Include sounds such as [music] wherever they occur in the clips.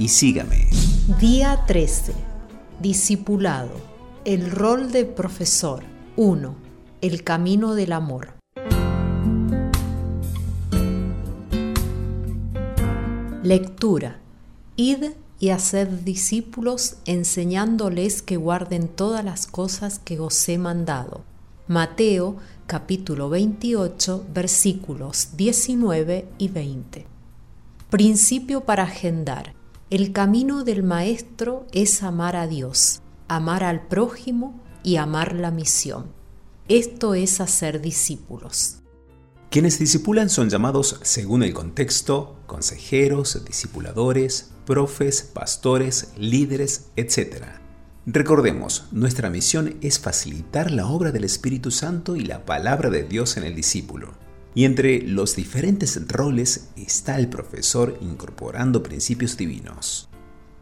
y sígame. Día 13. Discipulado. El rol de profesor. 1. El camino del amor. Lectura. Id y haced discípulos enseñándoles que guarden todas las cosas que os he mandado. Mateo capítulo 28 versículos 19 y 20. Principio para agendar. El camino del Maestro es amar a Dios, amar al prójimo y amar la misión. Esto es hacer discípulos. Quienes discipulan son llamados según el contexto, consejeros, discipuladores, profes, pastores, líderes, etc. Recordemos, nuestra misión es facilitar la obra del Espíritu Santo y la palabra de Dios en el discípulo. Y entre los diferentes roles está el profesor incorporando principios divinos.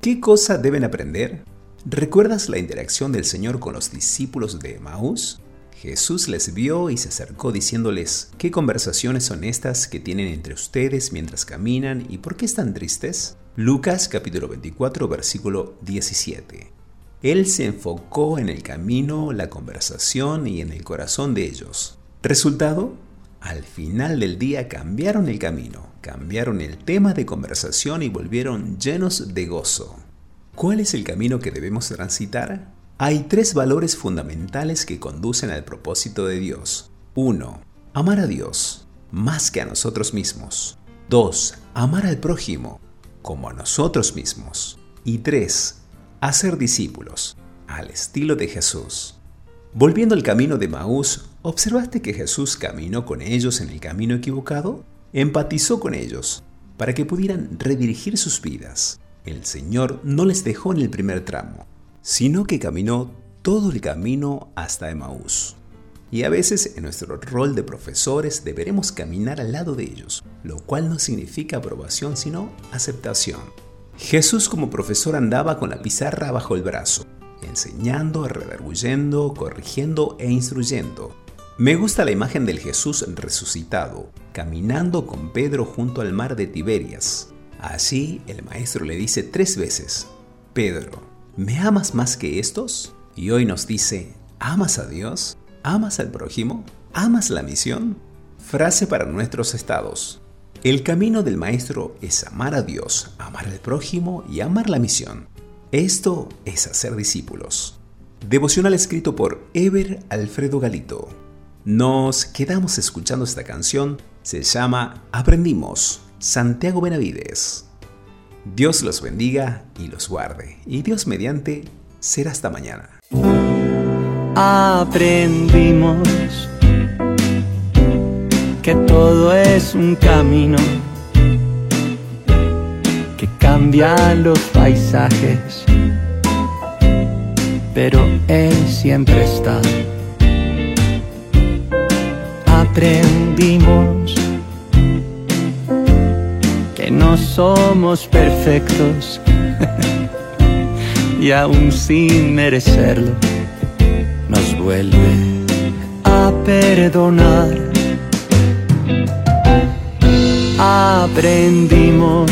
¿Qué cosa deben aprender? ¿Recuerdas la interacción del Señor con los discípulos de Maús? Jesús les vio y se acercó diciéndoles, ¿qué conversaciones son estas que tienen entre ustedes mientras caminan y por qué están tristes? Lucas capítulo 24 versículo 17. Él se enfocó en el camino, la conversación y en el corazón de ellos. Resultado, al final del día cambiaron el camino, cambiaron el tema de conversación y volvieron llenos de gozo. ¿Cuál es el camino que debemos transitar? Hay tres valores fundamentales que conducen al propósito de Dios. 1. Amar a Dios, más que a nosotros mismos. 2. Amar al prójimo, como a nosotros mismos. Y 3. Hacer discípulos, al estilo de Jesús. Volviendo al camino de Maús, ¿observaste que Jesús caminó con ellos en el camino equivocado? Empatizó con ellos para que pudieran redirigir sus vidas. El Señor no les dejó en el primer tramo, sino que caminó todo el camino hasta Emaús. Y a veces en nuestro rol de profesores deberemos caminar al lado de ellos, lo cual no significa aprobación sino aceptación. Jesús como profesor andaba con la pizarra bajo el brazo, enseñando, redarguyendo, corrigiendo e instruyendo. Me gusta la imagen del Jesús resucitado, caminando con Pedro junto al mar de Tiberias. Así el maestro le dice tres veces, Pedro, ¿me amas más que estos? Y hoy nos dice, ¿amas a Dios? ¿Amas al prójimo? ¿Amas la misión? Frase para nuestros estados. El camino del Maestro es amar a Dios, amar al prójimo y amar la misión. Esto es hacer discípulos. Devocional escrito por Ever Alfredo Galito. Nos quedamos escuchando esta canción. Se llama Aprendimos, Santiago Benavides. Dios los bendiga y los guarde. Y Dios mediante será hasta mañana. Aprendimos que todo es un camino que cambia los paisajes, pero Él siempre está. Aprendimos que no somos perfectos [laughs] y aún sin merecerlo nos vuelve a perdonar. Aprendimos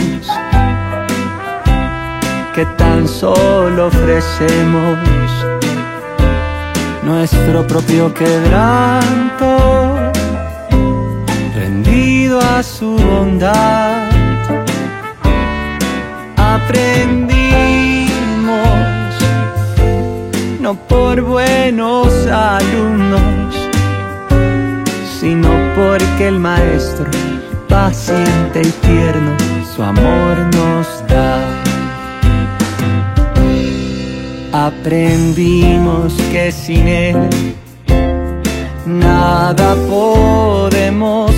que tan solo ofrecemos nuestro propio quebranto, rendido a su bondad. Aprendimos no por buenos alumnos, sino porque el maestro, paciente y tierno, su amor nos da. Aprendimos que sin él nada podemos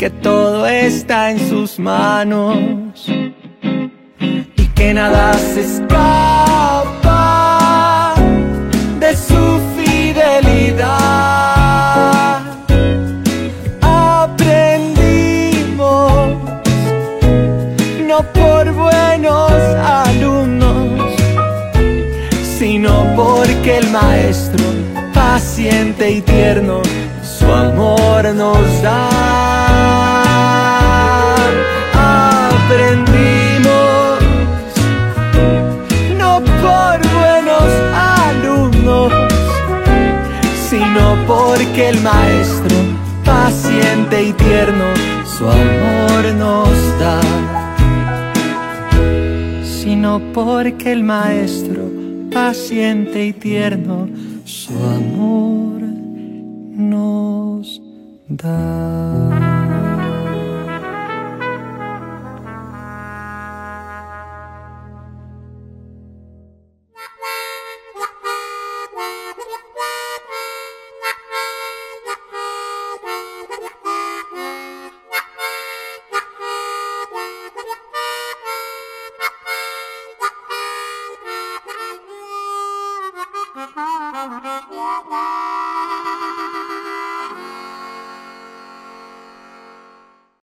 que todo está en sus manos y que nada se escapa de su fidelidad. Aprendimos no por buenos alumnos, sino porque el maestro paciente y tierno su amor nos da. Porque el maestro paciente y tierno su amor nos da. Sino porque el maestro paciente y tierno su amor nos da.